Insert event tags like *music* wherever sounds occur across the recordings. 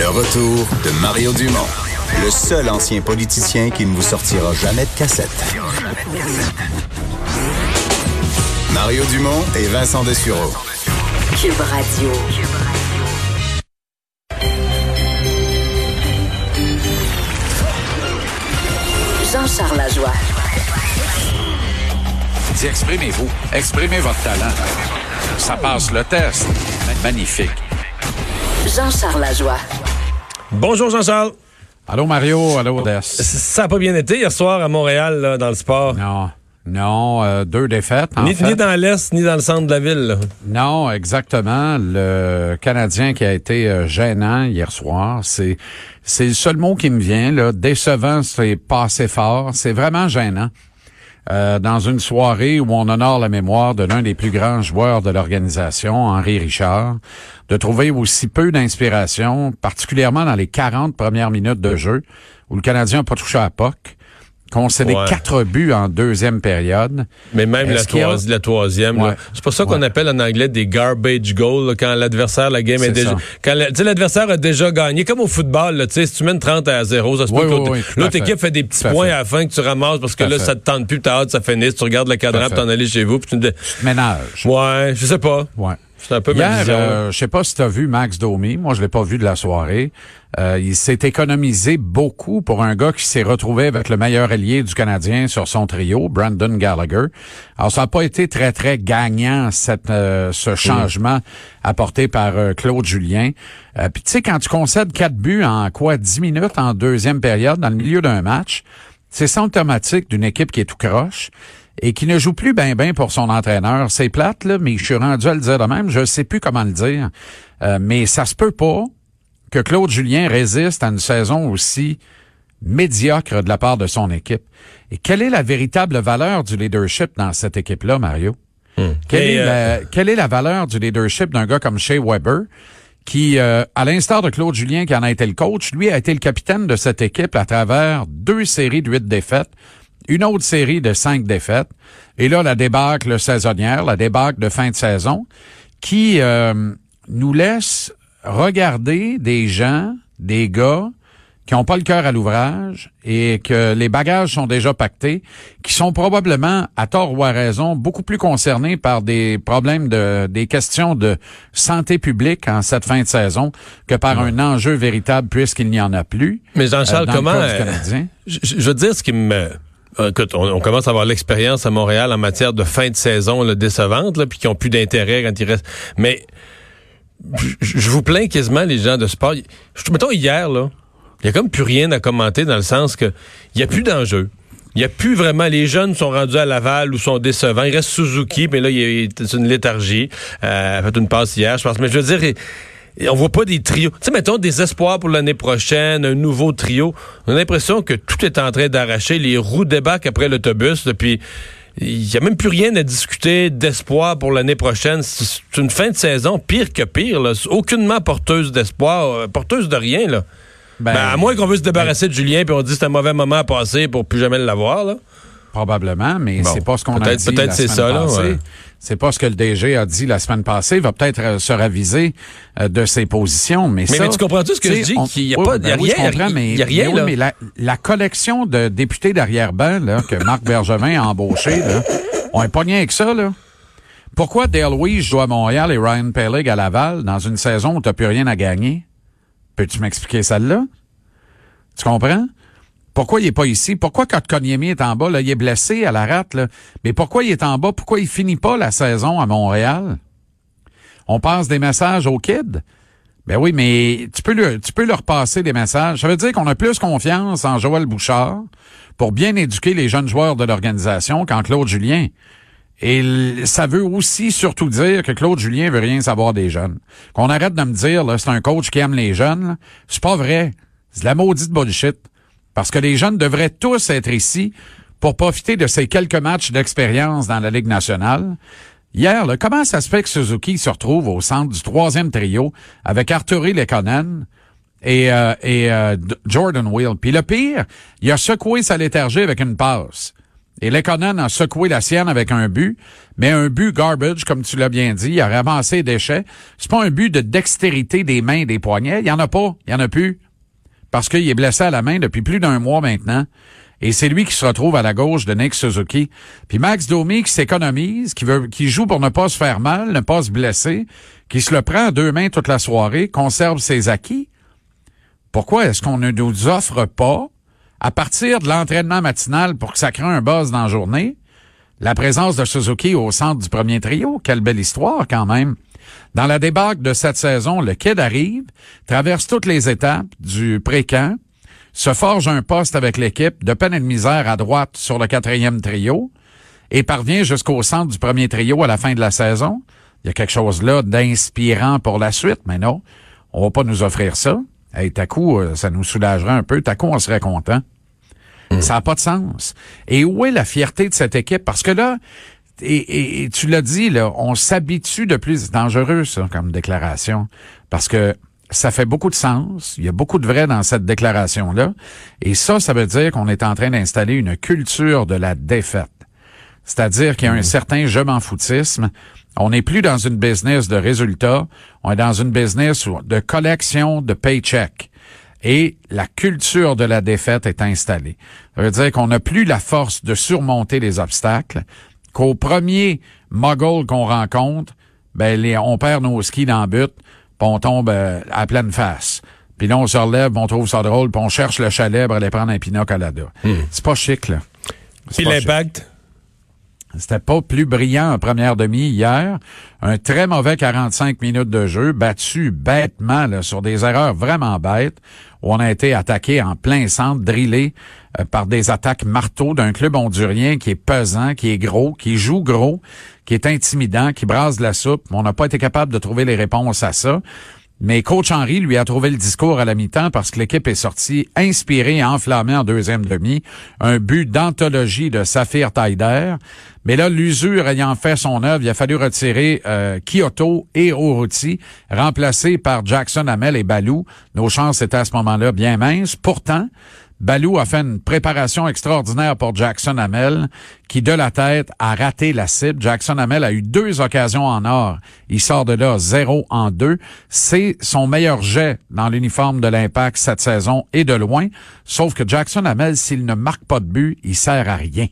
Le retour de Mario Dumont, le seul ancien politicien qui ne vous sortira jamais de cassette. Mario Dumont et Vincent Dessureau. Cube Radio. Jean-Charles Lajoie. Dis, exprimez-vous. Exprimez votre talent. Ça passe le test. Magnifique. Jean-Charles Lajoie. Bonjour Jean-Charles. Allô Mario, allô Odess. Ça n'a pas bien été hier soir à Montréal là, dans le sport? Non. Non, euh, deux défaites. En Ni, fait. ni dans l'Est, ni dans le centre de la ville. là. Non, exactement. Le Canadien qui a été euh, gênant hier soir, c'est c'est le seul mot qui me vient. Là. Décevant, c'est pas assez fort. C'est vraiment gênant. Euh, dans une soirée où on honore la mémoire de l'un des plus grands joueurs de l'organisation, Henri Richard, de trouver aussi peu d'inspiration, particulièrement dans les 40 premières minutes de jeu, où le Canadien n'a pas touché à POC, concédé Ouais. quatre buts en deuxième période. Mais même la, a- troisième. Ouais. C'est pour ça qu'on Ouais. appelle en anglais des garbage goals là, quand l'adversaire, la game est, déjà. ça. Quand la- tu sais, l'adversaire a déjà gagné. Comme au football, là, si tu mènes 30 à 0, ça se peut que l'autre équipe fait des petits points fait. à la fin que tu ramasses parce que là, fait. ça te tente plus, t'as hâte, ça finisse. Tu regardes le cadran t'en aller chez vous. Puis tu te dis, Ménage. ouais, je sais pas. Ouais. C'est un peu Hier, euh, je sais pas si tu as vu Max Domi. Moi, je l'ai pas vu de la soirée. Euh, il s'est économisé beaucoup pour un gars qui s'est retrouvé avec le meilleur ailier du Canadien sur son trio, Brandon Gallagher. Alors, ça n'a pas été très, très gagnant, cette, euh, ce changement apporté par Claude Julien. Euh, Puis, tu sais, quand tu concèdes quatre buts en quoi, 10 minutes en deuxième période, dans le milieu d'un match, c'est symptomatique d'une équipe qui est tout croche et qui ne joue plus bien ben pour son entraîneur. C'est plate, là, mais je suis rendu à le dire de même. Je sais plus comment le dire. Euh, mais ça se peut pas que Claude Julien résiste à une saison aussi médiocre de la part de son équipe. Et quelle est la véritable valeur du leadership dans cette équipe-là, Mario? Quelle, est euh, la, quelle est la valeur du leadership d'un gars comme Shea Weber, qui, euh, à l'instar de Claude Julien, qui en a été le coach, lui a été le capitaine de cette équipe à travers deux séries de huit défaites, une autre série de cinq défaites, et là, la débâcle saisonnière, la débâcle de fin de saison, qui euh, nous laisse regarder des gens, des gars, qui n'ont pas le cœur à l'ouvrage et que les bagages sont déjà pactés, qui sont probablement, à tort ou à raison, beaucoup plus concernés par des problèmes de, des questions de santé publique en cette fin de saison que par un enjeu véritable puisqu'il n'y en a plus. Mais Jean-Charles, euh, comment. euh, je veux dire ce qui me. Euh, Écoute, on, commence à avoir l'expérience à Montréal en matière de fin de saison là, décevante, là, puis qui ont plus d'intérêt quand il reste. Mais je, vous plains quasiment les gens de sport. Je, mettons hier là, il y a comme plus rien à commenter dans le sens que il y a plus d'enjeu. Il n'y a plus vraiment. Les jeunes sont rendus à Laval ou sont décevants. Il reste Suzuki, mais là, il y a c'est une léthargie. Euh, fait une passe hier, je pense. Mais je veux dire, on voit pas des trios. Tu sais, mettons des espoirs pour l'année prochaine, un nouveau trio. On a l'impression que tout est en train d'arracher. Les roues débarquent après l'autobus. Depuis, il y a même plus rien à discuter d'espoir pour l'année prochaine. C'est une fin de saison pire que pire. Là. C'est Aucunement porteuse d'espoir, euh, porteuse de rien. Là. Ben, Ben, à moins qu'on veut se débarrasser de Julien puis on dit que c'est un mauvais moment à passer pour plus jamais l'avoir. Probablement, mais Bon, c'est pas ce qu'on a dit peut-être la c'est semaine ça, là, passée. ouais. C'est pas ce que le DG a dit la semaine passée. Il va peut-être euh, se raviser euh, de ses positions, mais, Mais- ça, mais tu comprends-tu ce que je dis? Qu'il y a pas- ben oui, comprends, il mais, y a rien, mais là. mais la, la collection de députés d'arrière-ban là, que Marc Bergevin a embauché, là, on est pas rien que ça, là. Pourquoi Dale Weiss joue à Montréal et Ryan Pellig à Laval dans une saison où t'as plus rien à gagner? Peux-tu m'expliquer celle-là? Tu comprends? Pourquoi il est pas ici? Pourquoi Konyemi est en bas, là, il est blessé à la rate, là? Mais pourquoi il est en bas? Pourquoi il finit pas la saison à Montréal? On passe des messages aux kids? Ben oui, mais tu peux, le, tu peux leur passer des messages. Ça veut dire qu'on a plus confiance en Joël Bouchard pour bien éduquer les jeunes joueurs de l'organisation qu'en Claude Julien. Et ça veut aussi surtout dire que Claude Julien veut rien savoir des jeunes. Qu'on arrête de me dire, c'est un coach qui aime les jeunes. C'est pas vrai. C'est de la maudite bullshit. Parce que les jeunes devraient tous être ici pour profiter de ces quelques matchs d'expérience dans la Ligue nationale. Hier, là, comment ça se fait que Suzuki se retrouve au centre du troisième trio avec Arturi Lekonen et, euh, euh, Jordan Will? Puis le pire, il a secoué sa léthargie avec une passe. Et Lekonen a secoué la sienne avec un but, mais un but garbage, comme tu l'as bien dit. Il a ramassé les déchets. C'est pas un but de dextérité des mains et des poignets. Il y en a pas. Il y en a plus. Parce qu'il est blessé à la main depuis plus d'un mois maintenant. Et c'est lui qui se retrouve à la gauche de Nick Suzuki. Puis Max Domi qui s'économise, qui veut, qui joue pour ne pas se faire mal, ne pas se blesser, qui se le prend à deux mains toute la soirée, conserve ses acquis. Pourquoi est-ce qu'on ne nous offre pas, à partir de l'entraînement matinal pour que ça crée un buzz dans la journée, la présence de Suzuki au centre du premier trio? Quelle belle histoire quand même. Dans la débâcle de cette saison, le kid arrive, traverse toutes les étapes du pré-camp, se forge un poste avec l'équipe de peine et de misère à droite sur le quatrième trio et parvient jusqu'au centre du premier trio à la fin de la saison. Il y a quelque chose là d'inspirant pour la suite, mais non, on va pas nous offrir ça. Hey, t'as coup, euh, ça nous soulagerait un peu. T'as coup, on serait content. Ça n'a pas de sens. Et où est la fierté de cette équipe? Parce que là, et, et tu l'as dit, là, on s'habitue de plus. C'est dangereux, ça, comme déclaration. Parce que ça fait beaucoup de sens. Il y a beaucoup de vrai dans cette déclaration-là. Et ça, ça veut dire qu'on est en train d'installer une culture de la défaite. C'est-à-dire qu'il y a un certain je m'en foutisme. On n'est plus dans une business de résultats. On est dans une business de collection de paychecks. Et la culture de la défaite est installée. Ça veut dire qu'on n'a plus la force de surmonter les obstacles, qu'au premier muggle qu'on rencontre, ben, les, on perd nos skis dans le but, puis on tombe euh, à pleine face. Puis là, on se relève, on trouve ça drôle, puis on cherche le chalet pour aller prendre un pinot colada. C'est pas chic, là. Puis l'impact? C'était pas plus brillant en première demi hier. Un très mauvais 45 minutes de jeu, battu bêtement là, sur des erreurs vraiment bêtes, où on a été attaqué en plein centre, drillé euh, par des attaques marteaux d'un club hondurien qui est pesant, qui est gros, qui joue gros, qui est intimidant, qui brasse de la soupe. On n'a pas été capable de trouver les réponses à ça. Mais coach Henry lui a trouvé le discours à la mi-temps parce que l'équipe est sortie inspirée et enflammée en deuxième demi. Un but d'anthologie de Saphir Taider. Mais là, l'usure ayant fait son œuvre, il a fallu retirer euh, Kyoto et Oruti, remplacés par Jackson Hamel et Balou. Nos chances étaient à ce moment-là bien minces. Pourtant, Balou a fait une préparation extraordinaire pour Jackson Hamel, qui de la tête a raté la cible. Jackson Hamel a eu deux occasions en or. Il sort de là zéro en deux. C'est son meilleur jet dans l'uniforme de l'Impact cette saison et de loin. Sauf que Jackson Hamel, s'il ne marque pas de but, il sert à rien.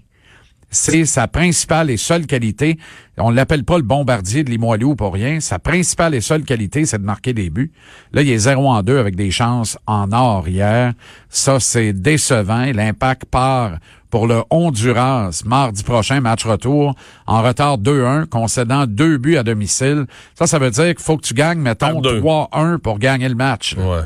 C'est sa principale et seule qualité. On l'appelle pas le bombardier de Limoilou pour rien. Sa principale et seule qualité, c'est de marquer des buts. Là, il est 0 en 2 avec des chances en or hier. Ça, c'est décevant. L'impact part pour le Honduras mardi prochain, match retour, en retard 2-1, concédant deux buts à domicile. Ça, ça veut dire qu'il faut que tu gagnes, mettons, Par deux. 3-1 pour gagner le match. là. Ouais.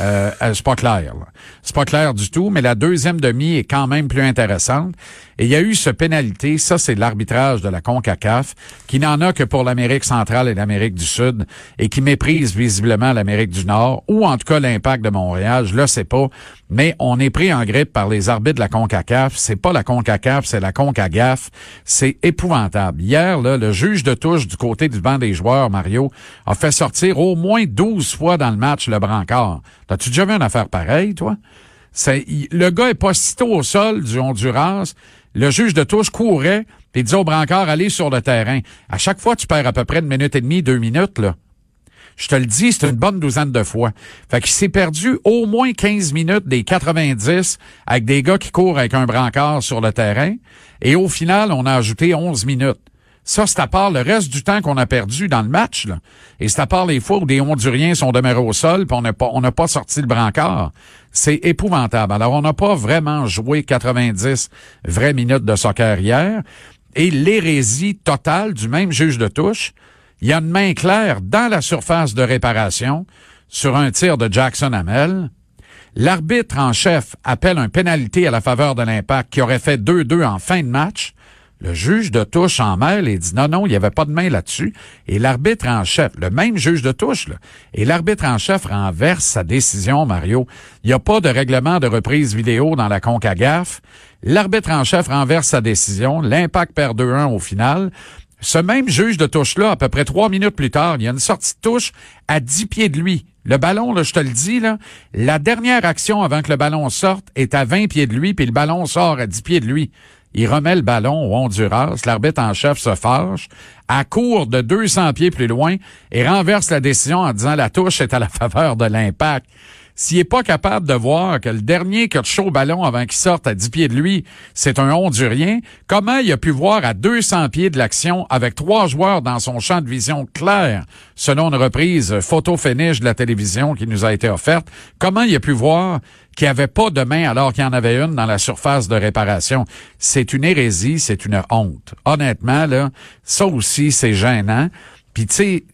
Euh, euh, c'est pas clair. là. C'est pas clair du tout, mais la deuxième demi est quand même plus intéressante. Et il y a eu ce pénalité, ça c'est l'arbitrage de la CONCACAF, qui n'en a que pour l'Amérique centrale et l'Amérique du Sud, et qui méprise visiblement l'Amérique du Nord, ou en tout cas l'impact de Montréal, je le sais pas, mais on est pris en grippe par les arbitres de la CONCACAF. C'est pas la CONCACAF, c'est la CONCAGAF. C'est épouvantable. Hier, le juge de touche du côté du banc des joueurs, Mario, a fait sortir au moins 12 fois dans le match le brancard. T'as-tu déjà vu une affaire pareille, toi? Le gars est pas sitôt au sol du Honduras. Le juge de touche courait, il dit au brancard, allez sur le terrain. À chaque fois, tu perds à peu près une minute et demie, deux minutes, là. Je te le dis, c'est une bonne douzaine de fois. Fait qu'il s'est perdu au moins 15 minutes des 90 avec des gars qui courent avec un brancard sur le terrain. Et au final, on a ajouté 11 minutes. Ça, c'est à part le reste du temps qu'on a perdu dans le match. Là. Et c'est à part les fois où des Honduriens sont demeurés au sol puis on n'a pas, pas sorti le brancard. C'est épouvantable. Alors, on n'a pas vraiment joué 90 vraies minutes de soccer hier. Et l'hérésie totale du même juge de touche, il y a une main claire dans la surface de réparation sur un tir de Jackson Hamel. L'arbitre en chef appelle un pénalité à la faveur de l'impact qui aurait fait 2-2 en fin de match. Le juge de touche en mêle et dit non, non, il n'y avait pas de main là-dessus. Et l'arbitre en chef, le même juge de touche, là, et l'arbitre en chef renverse sa décision, Mario. Il n'y a pas de règlement de reprise vidéo dans la CONCAGAF. L'arbitre en chef renverse sa décision. L'impact perd 2-1 au final. Ce même juge de touche-là, à peu près trois minutes plus tard, il y a une sortie de touche à 10 pieds de lui. Le ballon, là, je te le dis, là, la dernière action avant que le ballon sorte est à 20 pieds de lui, puis le ballon sort à 10 pieds de lui. Il remet le ballon au Honduras, l'arbitre en chef se fâche, à court de 200 pieds plus loin et renverse la décision en disant la touche est à la *laughs* faveur de l'impact. S'il est pas capable de voir que le dernier qui a chaud ballon avant qu'il sorte à 10 pieds de lui, c'est un Hondurien, comment il a pu voir à 200 pieds de l'action avec trois joueurs dans son champ de vision clair, selon une reprise photo finish de la télévision qui nous a été offerte, comment il a pu voir qu'il n'y avait pas de main alors qu'il y en avait une dans la surface de réparation? C'est une hérésie, c'est une honte. Honnêtement, là, ça aussi, c'est gênant. Puis tu sais,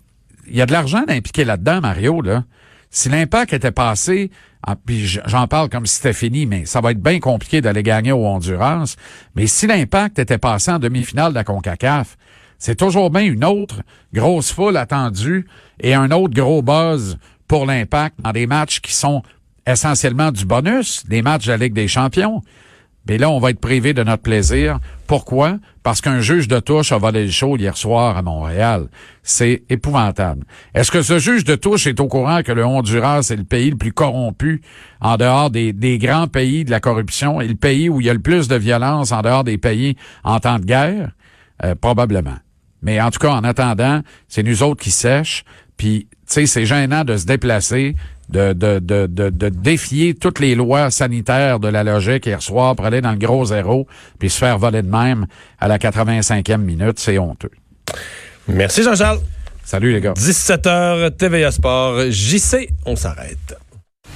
il y a de l'argent impliqué là-dedans, Mario, là. Si l'impact était passé, ah, puis j'en parle comme si c'était fini, mais ça va être bien compliqué d'aller gagner au Honduras. Mais si l'impact était passé en demi-finale de la CONCACAF, c'est toujours bien une autre grosse foule attendue et un autre gros buzz pour l'impact dans des matchs qui sont essentiellement du bonus, des matchs de la Ligue des champions. Mais là, on va être privé de notre plaisir. Pourquoi? Parce qu'un juge de touche a volé le show hier soir à Montréal. C'est épouvantable. Est-ce que ce juge de touche est au courant que le Honduras est le pays le plus corrompu en dehors des, grands pays de la corruption et le pays où il y a le plus de violence en dehors des pays en temps de guerre? Euh, probablement. Mais en tout cas, en attendant, c'est nous autres qui sèchent. Puis, tu sais, c'est gênant de se déplacer de, de, de, de, défier toutes les lois sanitaires de la logique hier soir pour aller dans le gros zéro puis se faire voler de même à la 85e minute. C'est honteux. Merci Jean-Charles. Salut les gars. 17h TVA Sport. JC, on s'arrête.